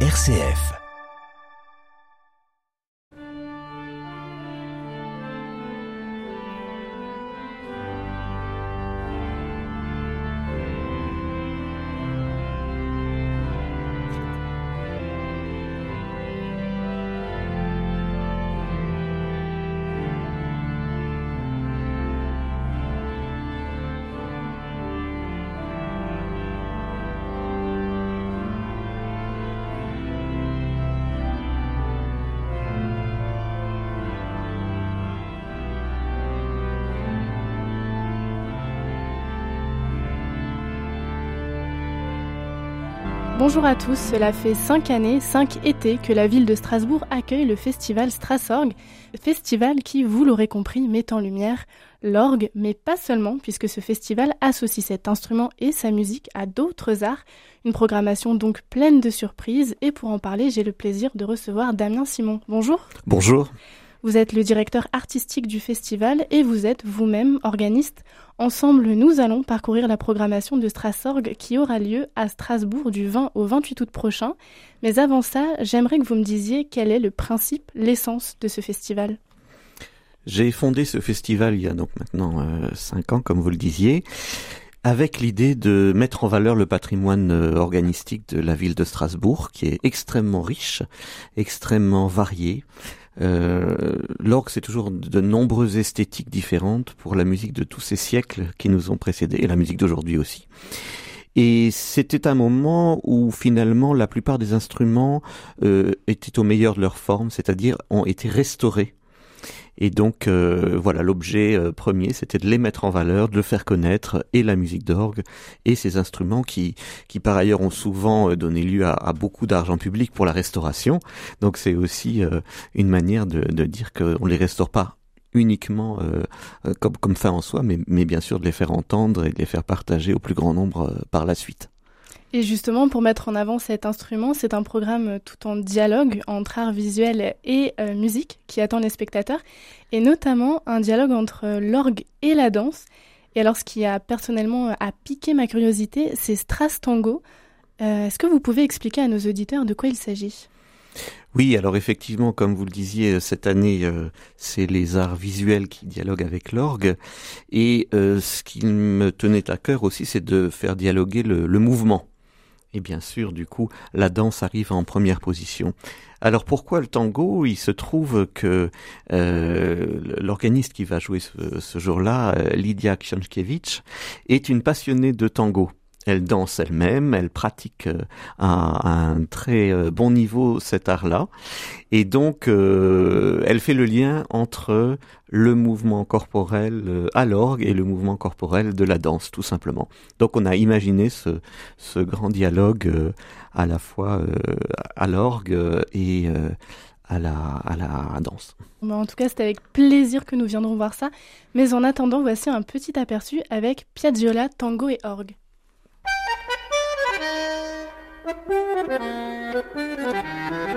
RCF. Bonjour à tous, cela fait cinq années, cinq étés que la ville de Strasbourg accueille le festival Strassorg, festival qui, vous l'aurez compris, met en lumière l'orgue, mais pas seulement, puisque ce festival associe cet instrument et sa musique à d'autres arts, une programmation donc pleine de surprises, et pour en parler, j'ai le plaisir de recevoir Damien Simon. Bonjour. Bonjour. Vous êtes le directeur artistique du festival et vous êtes vous-même organiste. Ensemble, nous allons parcourir la programmation de Strassorg qui aura lieu à Strasbourg du 20 au 28 août prochain. Mais avant ça, j'aimerais que vous me disiez quel est le principe, l'essence de ce festival. J'ai fondé ce festival il y a donc maintenant euh, cinq ans, comme vous le disiez, avec l'idée de mettre en valeur le patrimoine euh, organistique de la ville de Strasbourg, qui est extrêmement riche, extrêmement varié, euh, L'orgue, c'est toujours de nombreuses esthétiques différentes pour la musique de tous ces siècles qui nous ont précédés, et la musique d'aujourd'hui aussi. Et c'était un moment où finalement la plupart des instruments euh, étaient au meilleur de leur forme, c'est-à-dire ont été restaurés et donc euh, voilà, l'objet euh, premier, c'était de les mettre en valeur, de le faire connaître, et la musique d'orgue, et ces instruments qui, qui par ailleurs ont souvent euh, donné lieu à, beaucoup d'argent public pour la restauration. Donc c'est aussi une manière de, de dire qu'on les restaure pas uniquement comme, comme fin en soi, mais, mais bien sûr de les faire entendre et de les faire partager au plus grand nombre par la suite. Et justement, pour mettre en avant cet instrument, c'est un programme tout en dialogue entre art visuel et euh, musique qui attend les spectateurs, et notamment un dialogue entre l'orgue et la danse. Et alors, ce qui a personnellement a piqué ma curiosité, c'est Stras Tango. Euh, est-ce que vous pouvez expliquer à nos auditeurs de quoi il s'agit? Oui, alors effectivement, comme vous le disiez, cette année, euh, c'est les arts visuels qui dialoguent avec l'orgue. Et ce qui me tenait à cœur aussi, c'est de faire dialoguer le mouvement. Et bien sûr, du coup, la danse arrive en première position. Alors pourquoi le tango? Il se trouve que euh, l'organiste qui va jouer ce, jour-là, euh, Lydia Książkiewicz, est une passionnée de tango. Elle danse elle-même, elle pratique euh, à, un très euh, bon niveau cet art-là, et donc euh, elle fait le lien entre le mouvement corporel à l'orgue et le mouvement corporel de la danse, tout simplement. Donc on a imaginé ce, grand dialogue à la fois à l'orgue et à la, danse. En tout cas, c'est avec plaisir que nous viendrons voir ça. Mais en attendant, voici un petit aperçu avec Piazzolla, tango et orgue. Thank you.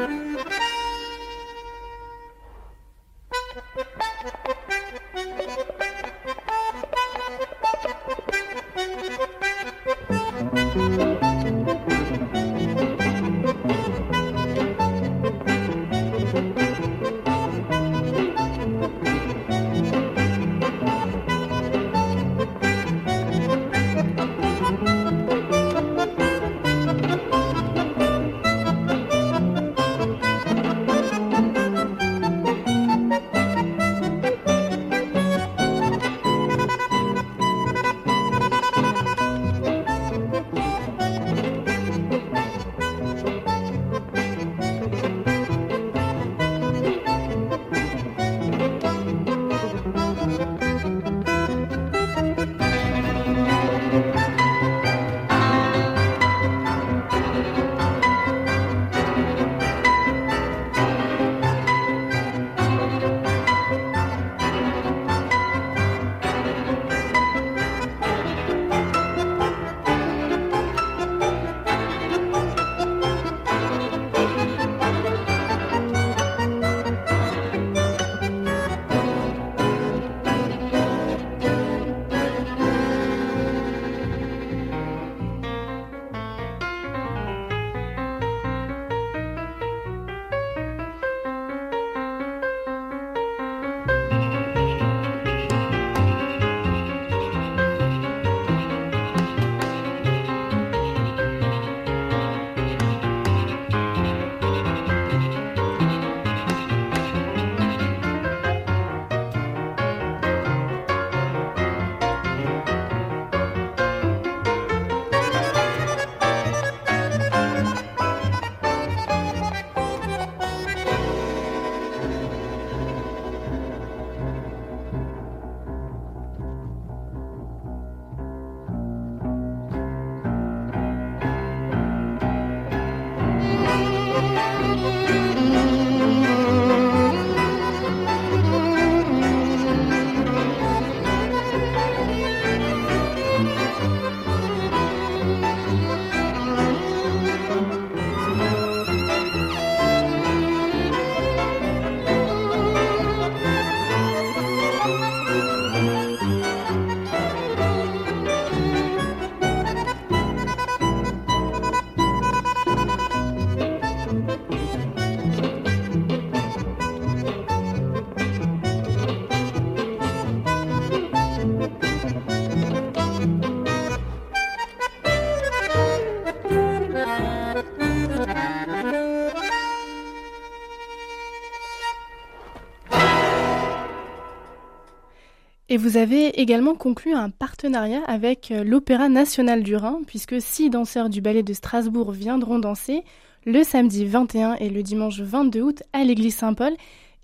Et vous avez également conclu un partenariat avec euh, l'Opéra national du Rhin, puisque six danseurs du ballet de Strasbourg viendront danser le samedi 21 et le dimanche 22 août à l'église Saint-Paul.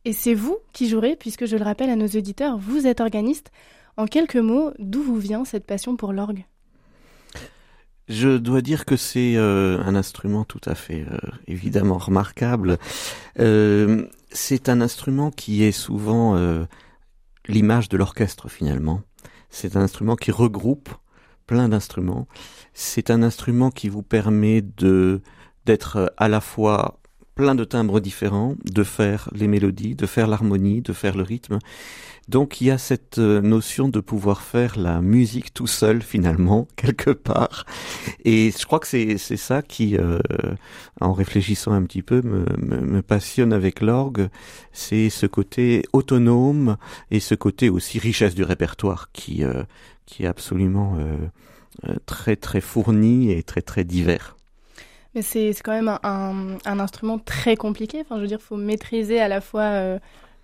Et c'est vous qui jouerez, puisque je le rappelle à nos auditeurs, vous êtes organiste. En quelques mots, d'où vous vient cette passion pour l'orgue? Je dois dire que c'est euh, un instrument tout à fait euh, évidemment remarquable. C'est un instrument qui est souvent l'image de l'orchestre finalement. C'est un instrument qui regroupe plein d'instruments. C'est un instrument qui vous permet de d'être à la fois plein de timbres différents, de faire les mélodies, de faire l'harmonie, de faire le rythme. Donc il y a cette euh, notion de pouvoir faire la musique tout seul finalement quelque part. Et je crois que c'est ça qui, euh, en réfléchissant un petit peu, me, me, passionne avec l'orgue. C'est ce côté autonome et ce côté aussi richesse du répertoire qui euh, qui est absolument très très fourni et très très divers. Mais c'est quand même un, un, instrument très compliqué. Enfin, je veux dire, faut maîtriser à la fois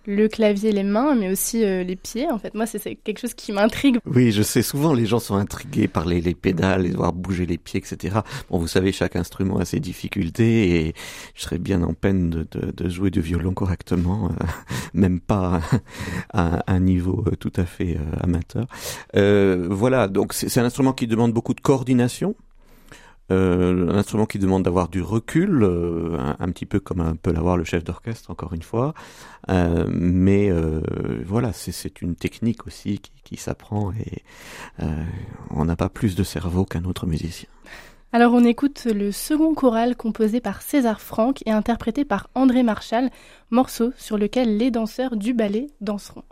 le clavier, les mains, mais aussi euh, les pieds. En fait, moi, c'est quelque chose qui m'intrigue. Oui, je sais. Souvent, les gens sont intrigués par les, les pédales, et voir bouger les pieds, etc. Bon, vous savez, chaque instrument a ses difficultés, et je serais bien en peine de, de, jouer du violon correctement, euh, même pas à, un niveau euh, tout à fait amateur. voilà. Donc, c'est un instrument qui demande beaucoup de coordination euh, un instrument qui demande d'avoir du recul, euh, un, petit peu comme peut l'avoir le chef d'orchestre, encore une fois. Euh, mais voilà, c'est une technique aussi qui, qui s'apprend et on n'a pas plus de cerveau qu'un autre musicien. Alors on écoute le second choral composé par César Franck et interprété par André Marchal, morceau sur lequel les danseurs du ballet danseront.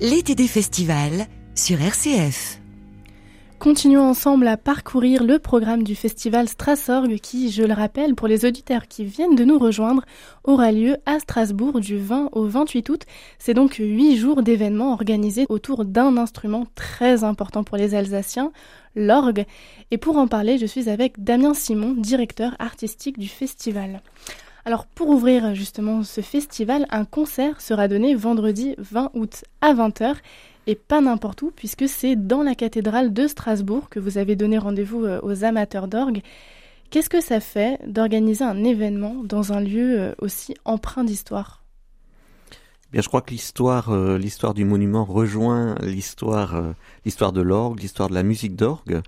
L'été des festivals sur RCF. Continuons ensemble à parcourir le programme du festival Strassorg qui, je le rappelle, pour les auditeurs qui viennent de nous rejoindre, aura lieu à Strasbourg du 20 au 28 août. C'est donc huit jours d'événements organisés autour d'un instrument très important pour les Alsaciens, l'orgue. Et pour en parler, je suis avec Damien Simon, directeur artistique du festival. Alors pour ouvrir justement ce festival, un concert sera donné vendredi 20 août à 20h et pas n'importe où puisque c'est dans la cathédrale de Strasbourg que vous avez donné rendez-vous euh, aux amateurs d'orgue. Qu'est-ce que ça fait d'organiser un événement dans un lieu euh, aussi empreint d'histoire? Eh Bien, je crois que l'histoire, euh, l'histoire du monument rejoint l'histoire, l'histoire de l'orgue, l'histoire de la musique d'orgue.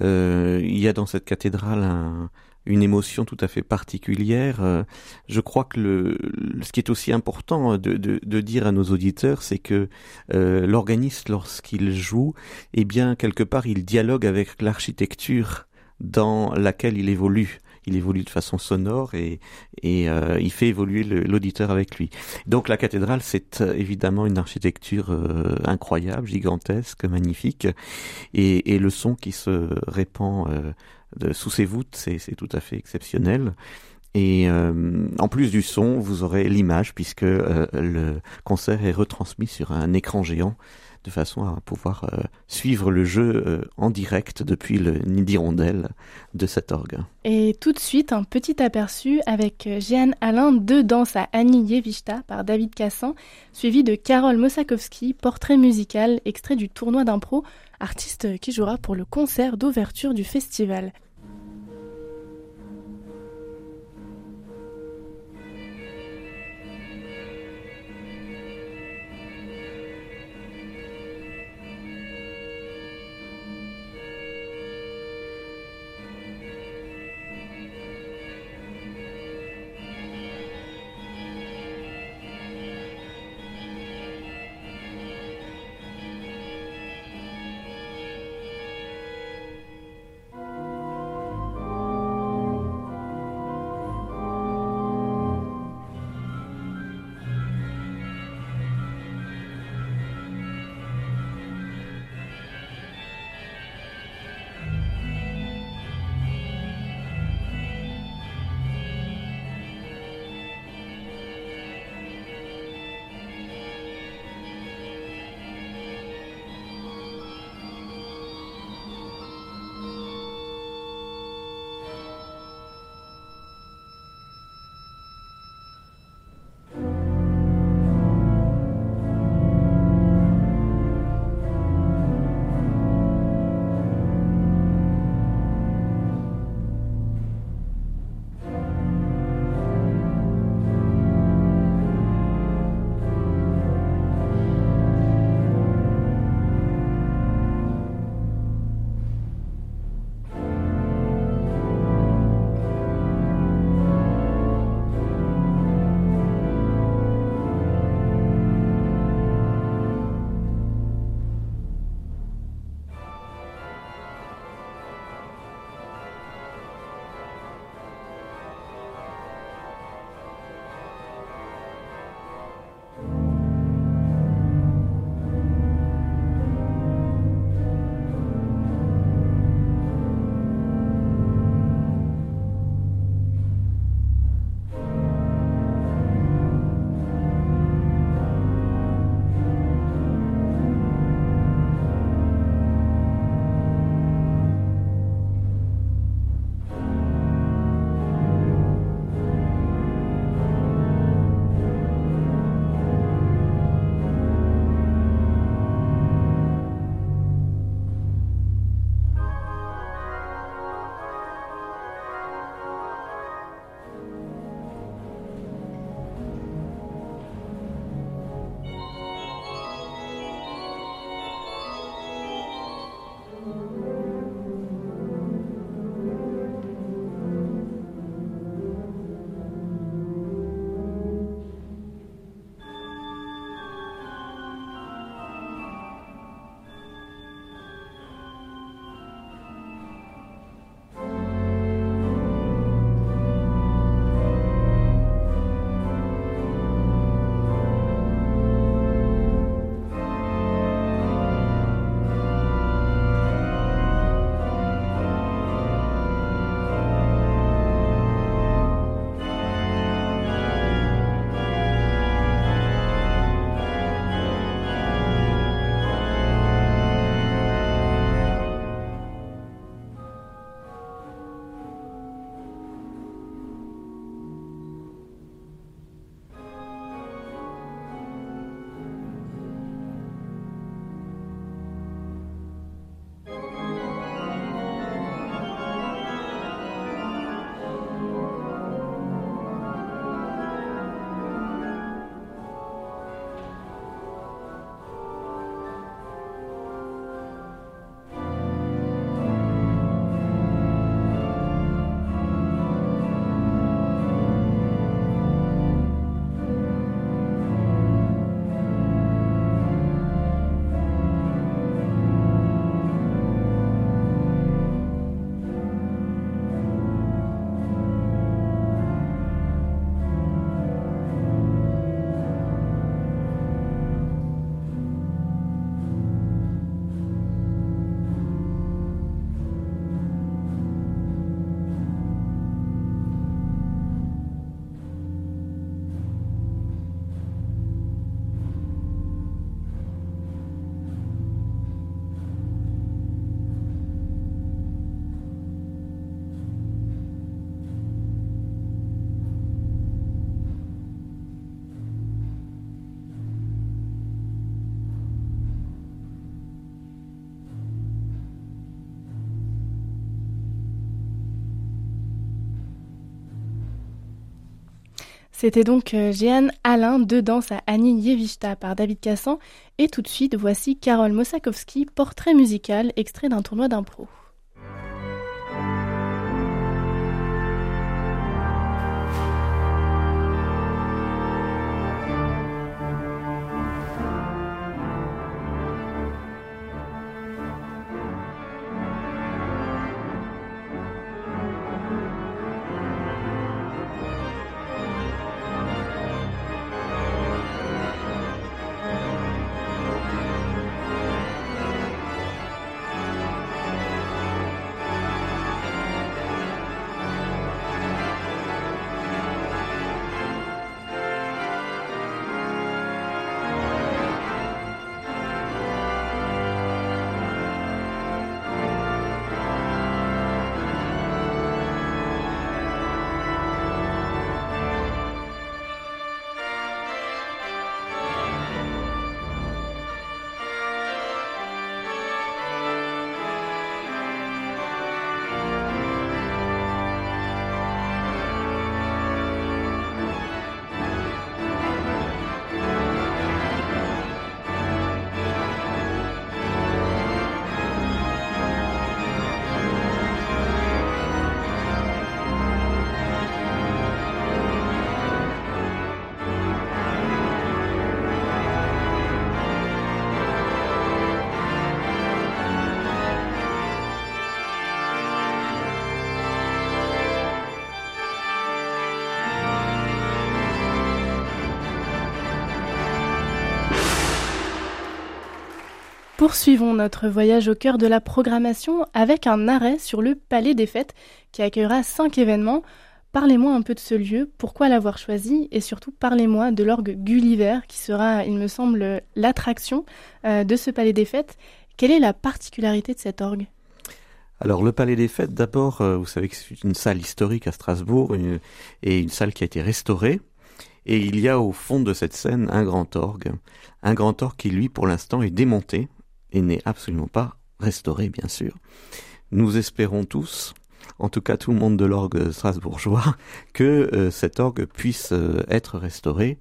il y a dans cette cathédrale un, une émotion tout à fait particulière. Euh, je crois que le, ce qui est aussi important de, de, de dire à nos auditeurs, c'est que euh, l'organiste, lorsqu'il joue, eh bien quelque part, il dialogue avec l'architecture dans laquelle il évolue il évolue de façon sonore et, euh, il fait évoluer l'auditeur avec lui. Donc la cathédrale, c'est évidemment une architecture incroyable, gigantesque, magnifique, et, le son qui se répand sous ces voûtes, c'est tout à fait exceptionnel. Et euh, en plus du son, vous aurez l'image puisque euh, le concert est retransmis sur un écran géant de façon à pouvoir euh, suivre le jeu en direct depuis le nid d'hirondelle de cet orgue. Et tout de suite, un petit aperçu avec Jeanne Alain de Danse à Annie Yevishta par David Cassan, suivi de Carole Mosakowski, portrait musical, extrait du tournoi d'impro artiste qui jouera pour le concert d'ouverture du festival. C'était donc euh, Jeanne Alain de danse à Annie Yevishta par David Cassan. Et tout de suite, voici Carole Mosakowski, portrait musical, extrait d'un tournoi d'impro. Poursuivons notre voyage au cœur de la programmation avec un arrêt sur le Palais des Fêtes qui accueillera cinq événements. Parlez-moi un peu de ce lieu, pourquoi l'avoir choisi et surtout parlez-moi de l'orgue Gulliver qui sera, il me semble, l'attraction euh, de ce Palais des Fêtes. Quelle est la particularité de cet orgue? Alors le Palais des Fêtes, d'abord, euh, vous savez que c'est une salle historique à Strasbourg et une salle qui a été restaurée. Et il y a au fond de cette scène un grand orgue, un grand orgue qui lui, pour l'instant, est démonté et n'est absolument pas restauré, bien sûr. Nous espérons tous, en tout cas tout le monde de l'orgue strasbourgeois, que euh, cet orgue puisse euh, être restauré.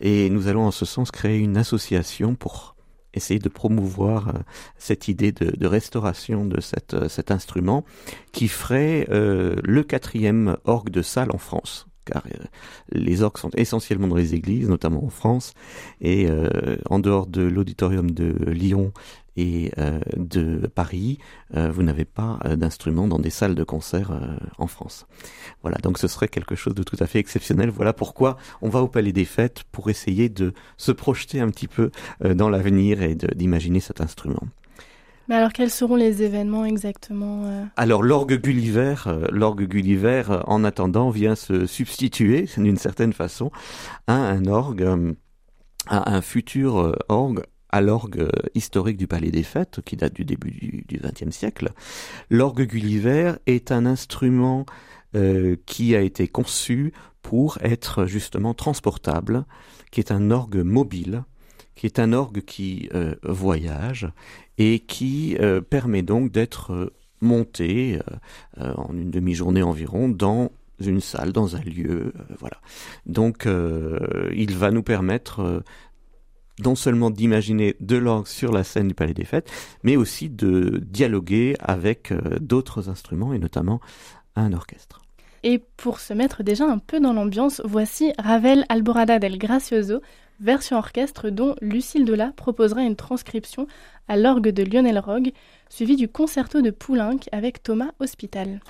Et nous allons en ce sens créer une association pour essayer de promouvoir euh, cette idée de, restauration de cet instrument qui ferait le quatrième orgue de salle en France car euh, les orgues sont essentiellement dans les églises, notamment en France, et euh, en dehors de l'auditorium de Lyon et euh, de Paris, vous n'avez pas d'instruments dans des salles de concert en France. Voilà, donc ce serait quelque chose de tout à fait exceptionnel. Voilà pourquoi on va au Palais des Fêtes pour essayer de se projeter un petit peu dans l'avenir et d'imaginer cet instrument. Mais alors, quels seront les événements exactement euh? Alors, l'orgue Gulliver, euh, l'orgue Gulliver, euh, en attendant, vient se substituer, d'une certaine façon, à un orgue, à un futur orgue à l'orgue historique du Palais des Fêtes, qui date du début du XXe siècle. L'orgue Gulliver est un instrument qui a été conçu pour être justement transportable, qui est un orgue mobile, qui est un orgue qui voyage et qui euh, permet donc d'être euh, monté euh, en une demi-journée environ dans une salle, dans un lieu, voilà. Donc, il va nous permettre non seulement d'imaginer de l'orgue sur la scène du Palais des Fêtes, mais aussi de dialoguer avec d'autres instruments et notamment un orchestre. Et pour se mettre déjà un peu dans l'ambiance, voici Ravel Alborada del Gracioso, version orchestre dont Lucille Dola proposera une transcription à l'orgue de Lionel Rogue, suivi du concerto de Poulenc avec Thomas Hospital.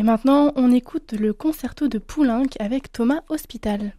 Et maintenant, on écoute le concerto de Poulenc avec Thomas Hospital.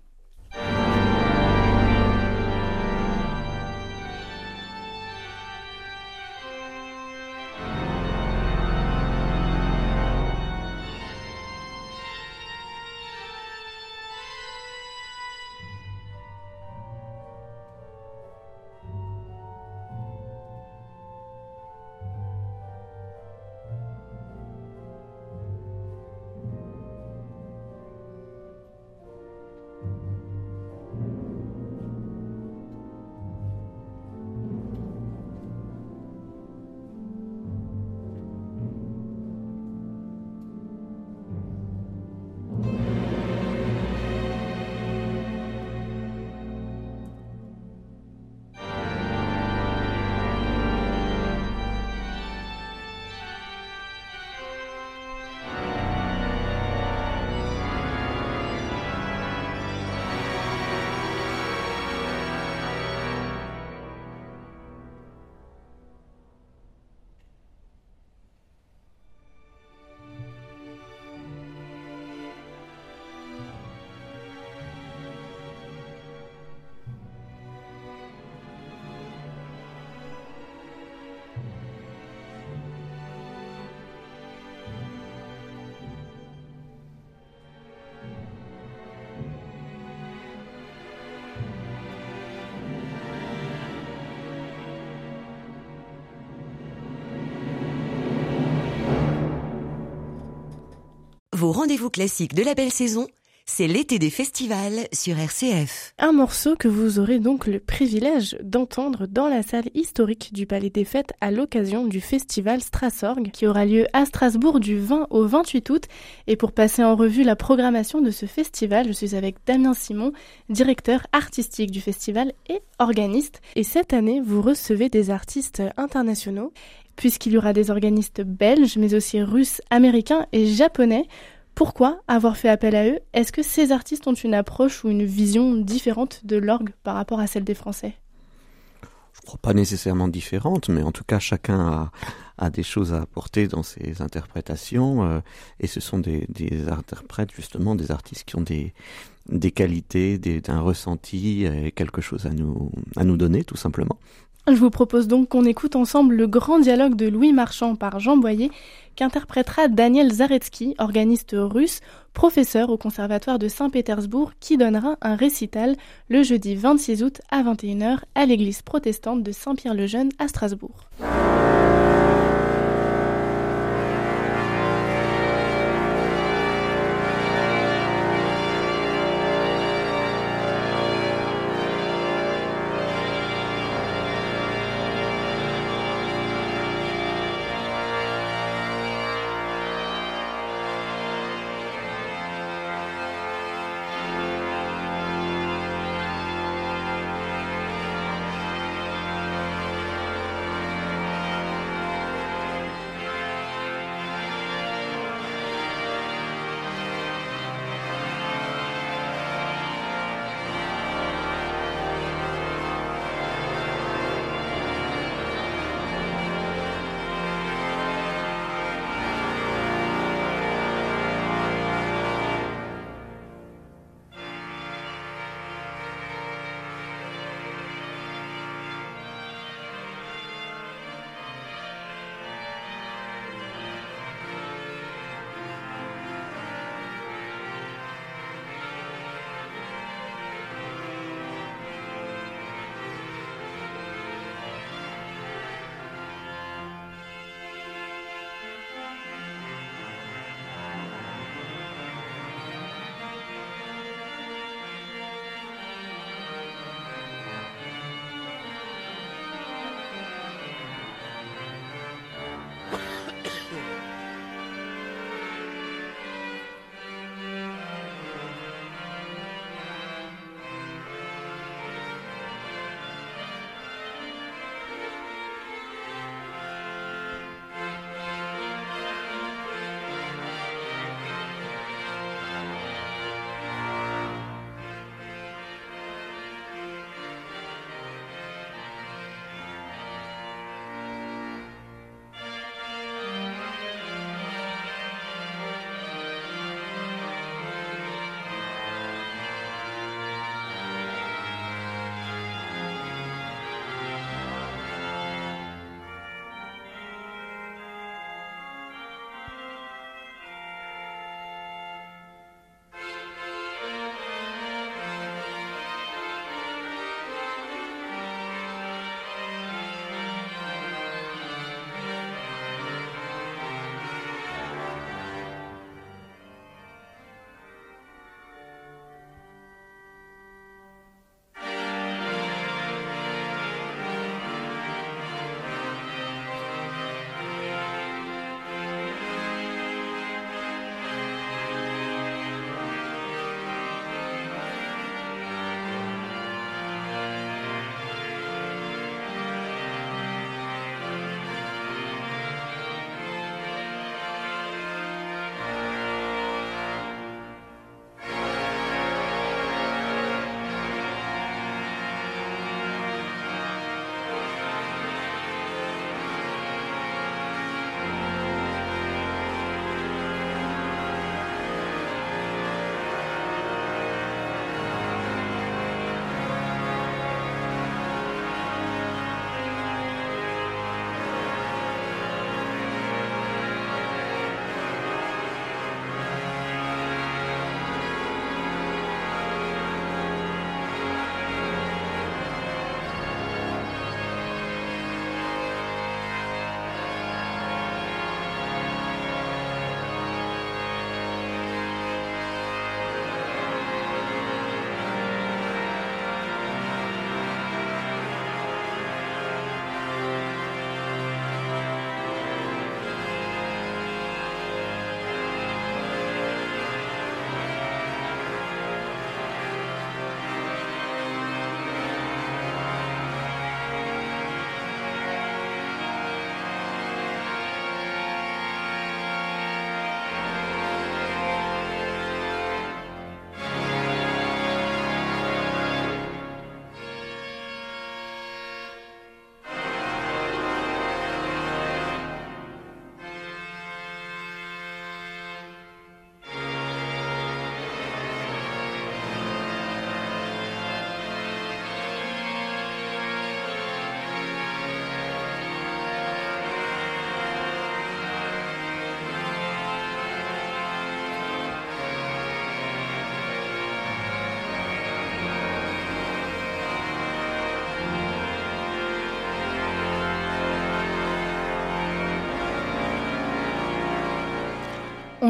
Rendez-vous classiques de la belle saison, c'est l'été des festivals sur RCF. Un morceau que vous aurez donc le privilège d'entendre dans la salle historique du Palais des Fêtes à l'occasion du festival Strassorg qui aura lieu à Strasbourg du 20 au 28 août. Et pour passer en revue la programmation de ce festival, je suis avec Damien Simon, directeur artistique du festival et organiste. Et cette année, vous recevez des artistes internationaux puisqu'il y aura des organistes belges, mais aussi russes, américains et japonais. Pourquoi avoir fait appel à eux? Est-ce que ces artistes ont une approche ou une vision différente de l'orgue par rapport à celle des Français? Je crois pas nécessairement différente, mais en tout cas chacun a, des choses à apporter dans ses interprétations, euh, et ce sont des, interprètes justement, des artistes qui ont des, qualités, des, un ressenti, et quelque chose à nous donner tout simplement. Je vous propose donc qu'on écoute ensemble le grand dialogue de Louis Marchand par Jean Boyer, qu'interprétera Daniel Zaretsky, organiste russe, professeur au Conservatoire de Saint-Pétersbourg, qui donnera un récital le jeudi 26 août à 21h à l'église protestante de Saint-Pierre-le-Jeune à Strasbourg.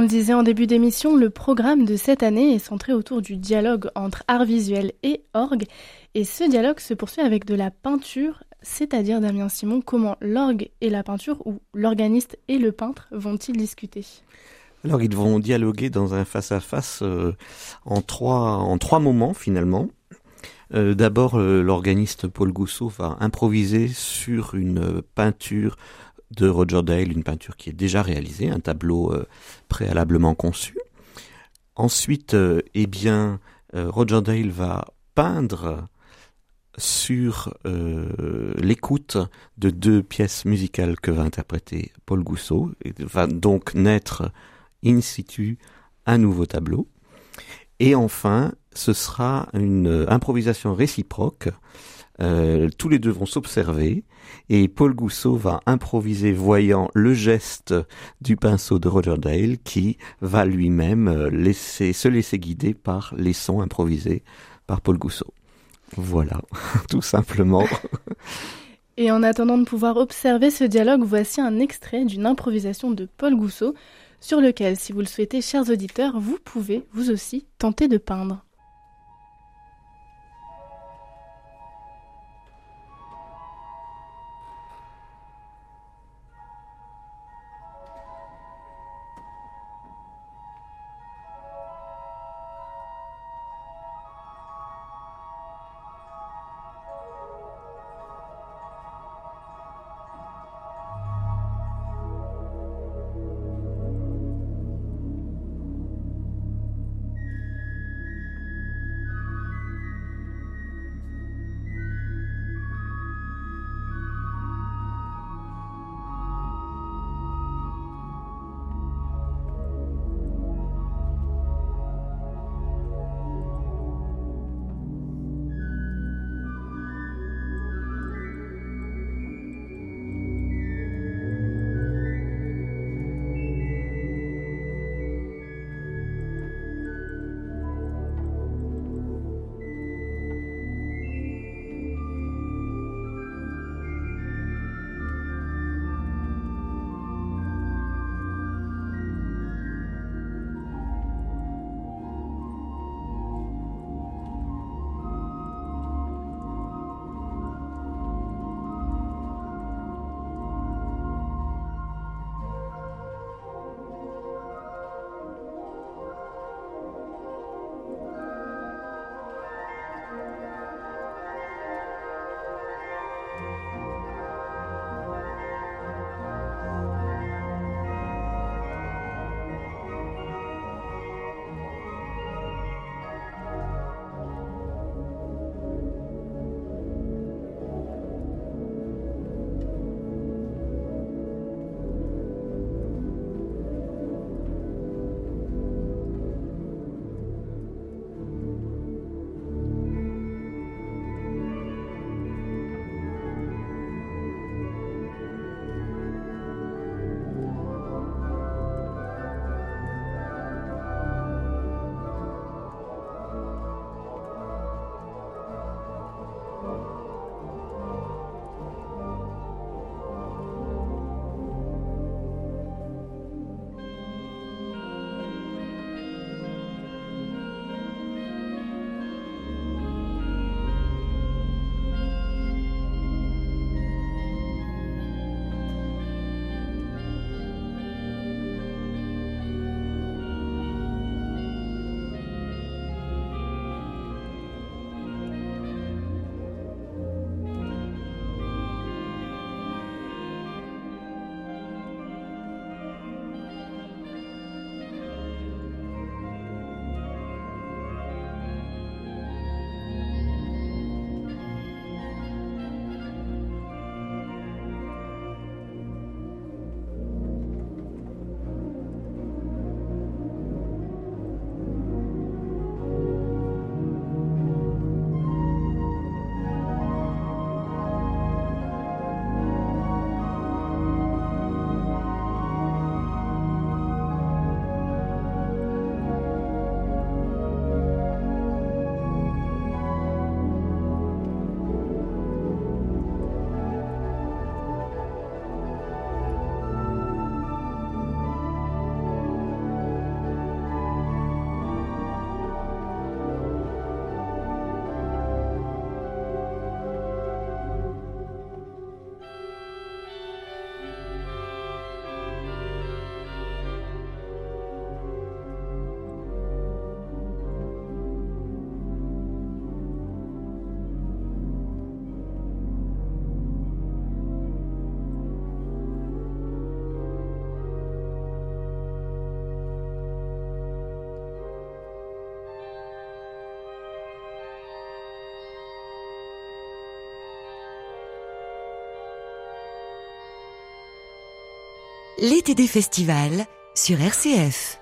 On le disait en début d'émission, le programme de cette année est centré autour du dialogue entre art visuel et orgue. Et ce dialogue se poursuit avec de la peinture, c'est-à-dire Damien Simon, comment l'orgue et la peinture, ou l'organiste et le peintre, vont-ils discuter? Alors ils vont dialoguer dans un face-à-face euh, en, trois, en trois moments finalement. Euh, D'abord, euh, l'organiste Paul Gousseau va improviser sur une peinture de Roger Dale, une peinture qui est déjà réalisée, un tableau euh, préalablement conçu. Ensuite, euh, eh bien, euh, Roger Dale va peindre sur l'écoute de deux pièces musicales que va interpréter Paul Gousseau. Et va donc naître in situ un nouveau tableau. Et enfin, ce sera une improvisation réciproque tous les deux vont s'observer et Paul Gousseau va improviser voyant le geste du pinceau de Roger Dale qui va lui-même euh, se laisser guider par les sons improvisés par Paul Gousseau. Voilà, tout simplement. Et en attendant de pouvoir observer ce dialogue, voici un extrait d'une improvisation de Paul Gousseau sur lequel, si vous le souhaitez, chers auditeurs, vous pouvez, vous aussi, tenter de peindre. L'été des festivals sur RCF.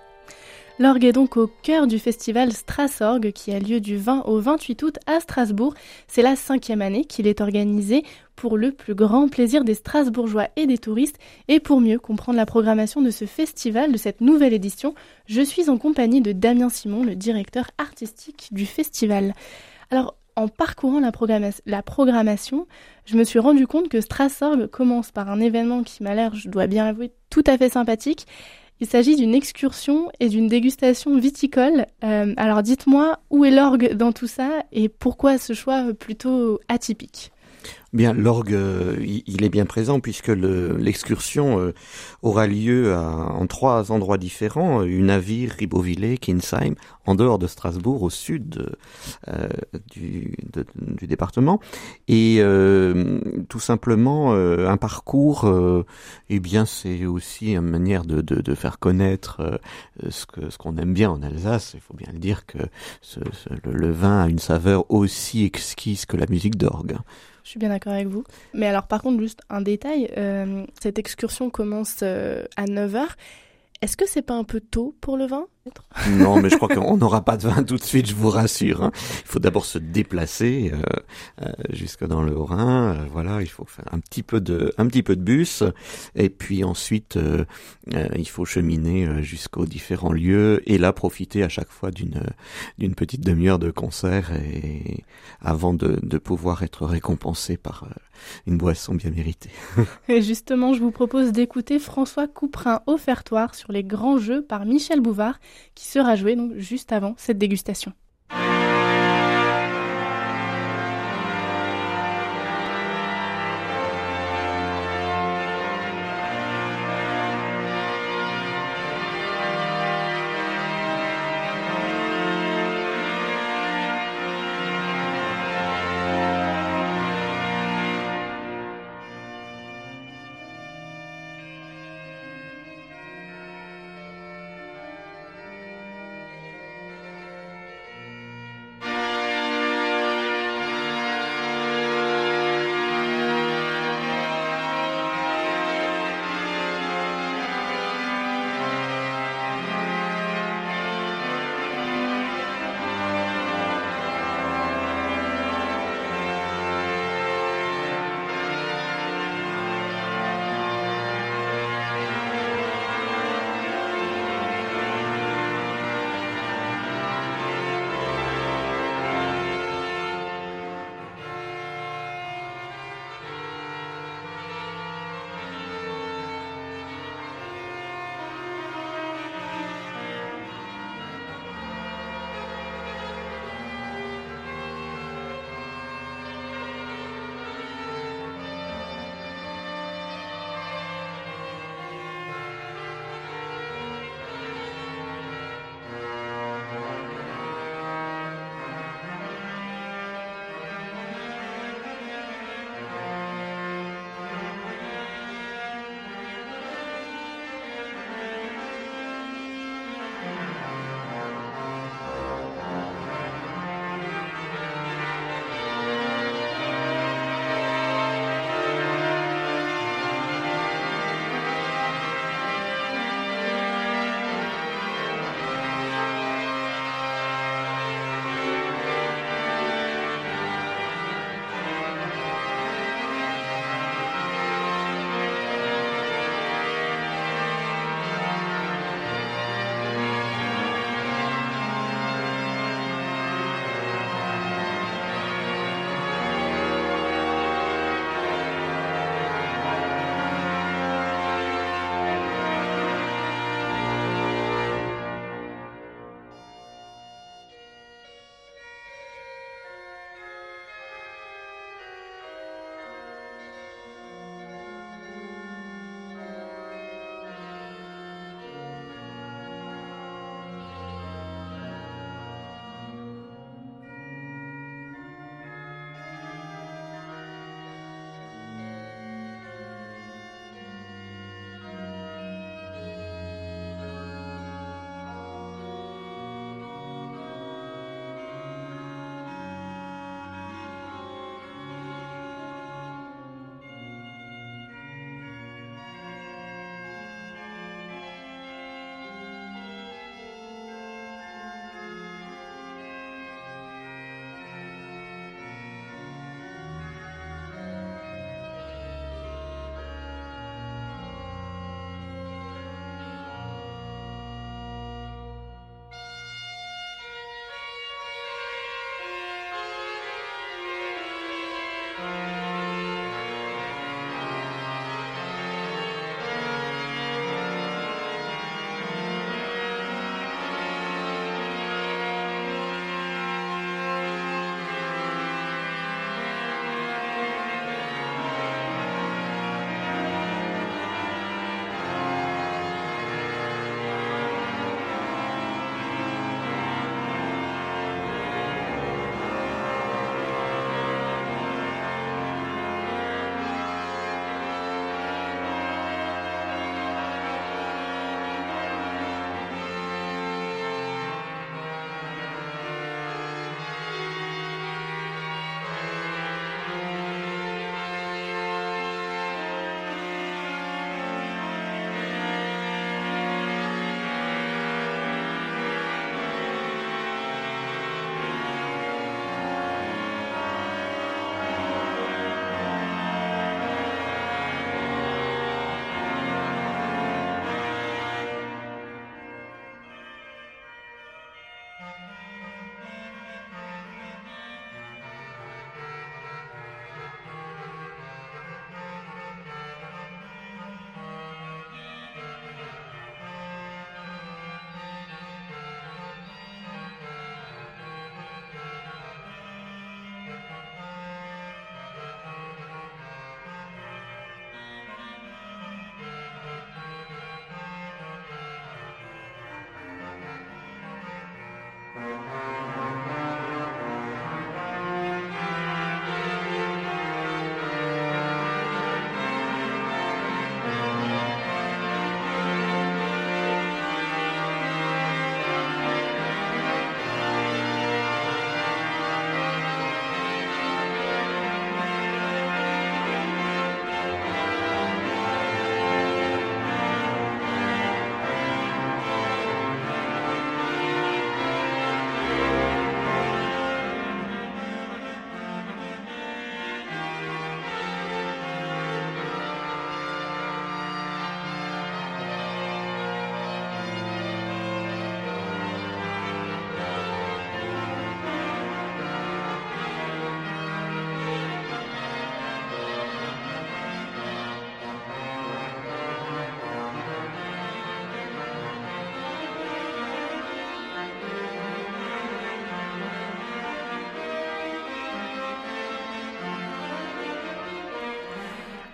L'orgue est donc au cœur du festival Strassorgue qui a lieu du 20 au 28 août à Strasbourg. C'est la cinquième année qu'il est organisé pour le plus grand plaisir des Strasbourgeois et des touristes. Et pour mieux comprendre la programmation de ce festival, de cette nouvelle édition, je suis en compagnie de Damien Simon, le directeur artistique du festival. Alors, en parcourant la, programmation, je me suis rendu compte que Strassorgue commence par un événement qui m'a l'air, je dois bien avouer, tout à fait sympathique. Il s'agit d'une excursion et d'une dégustation viticole. Euh, alors dites-moi, où est l'orgue dans tout ça et pourquoi ce choix plutôt atypique? Bien, l'orgue, euh, il est bien présent puisque l'excursion euh, aura lieu en trois endroits différents, Unavir, Ribeauvillé, Kinsheim, en dehors de Strasbourg, au sud euh, du, département. Et tout simplement, un parcours, eh bien, c'est aussi une manière de, faire connaître ce qu'on aime bien en Alsace. Il faut bien le dire que le vin a une saveur aussi exquise que la musique d'orgue. Je suis bien d'accord avec vous. Mais alors par contre, juste un détail, euh, cette excursion commence euh, à 9h. Est-ce que c'est pas un peu tôt pour le vin? Non, mais je crois qu'on n'aura pas de vin tout de suite, je vous rassure. Hein. Il faut d'abord se déplacer euh, euh, jusque dans le Rhin. Euh, voilà, il faut faire un petit peu de, un petit peu de bus, et puis ensuite euh, il faut cheminer jusqu'aux différents lieux et là profiter à chaque fois d'une d'une petite demi-heure de concert et avant de, de pouvoir être récompensé par une boisson bien méritée. et justement, je vous propose d'écouter François Couperin offertoire sur les grands jeux par Michel Bouvard qui sera joué donc juste avant cette dégustation.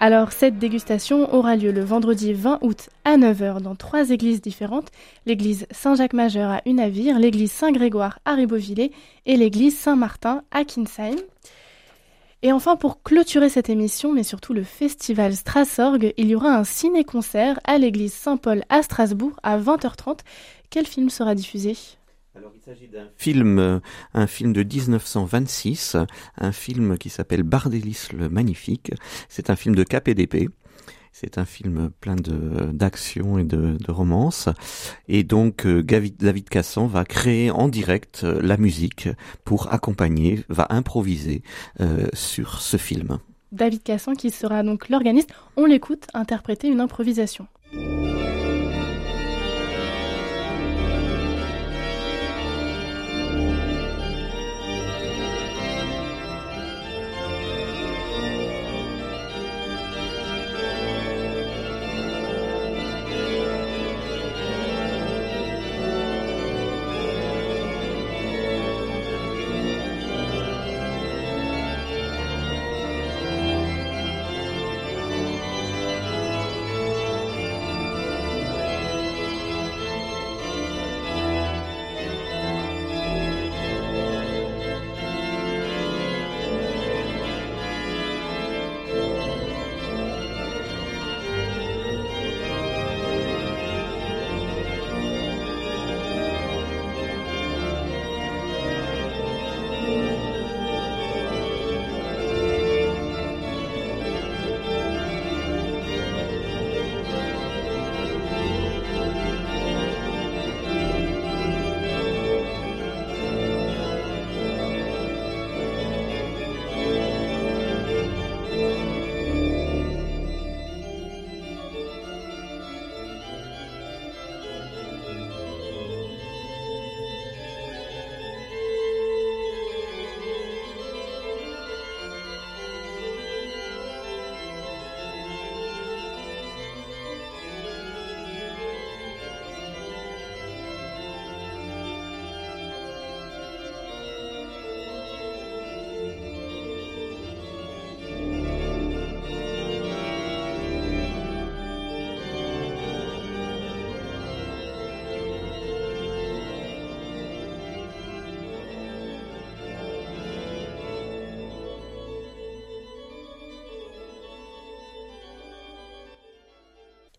Alors cette dégustation aura lieu le vendredi 20 août à 9h dans trois églises différentes, l'église Saint-Jacques-Majeur à Unavir, l'église Saint-Grégoire à Ribeauvillé et l'église Saint-Martin à Kinsheim. Et enfin, pour clôturer cette émission, mais surtout le festival Strassorg, il y aura un ciné-concert à l'église Saint-Paul à Strasbourg à 20h30. Quel film sera diffusé? Alors, il s'agit d'un film, euh, un film de 1926, un film qui s'appelle Bardélis le Magnifique. C'est un film de KPDP. C'est un film plein de d'action et de, de romance. Et donc euh, David Cassan va créer en direct euh, la musique pour accompagner, va improviser euh, sur ce film. David Cassan qui sera donc l'organiste. On l'écoute interpréter une improvisation.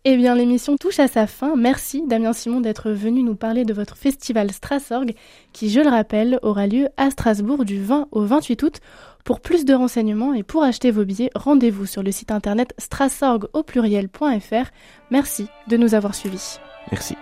Eh bien, l'émission touche à sa fin. Merci Damien Simon d'être venu nous parler de votre festival Strassorg, qui, je le rappelle, aura lieu à Strasbourg du 20 au 28 août. Pour plus de renseignements et pour acheter vos billets, rendez-vous sur le site internet strassorg au pluriel.fr. Merci de nous avoir suivis. Merci.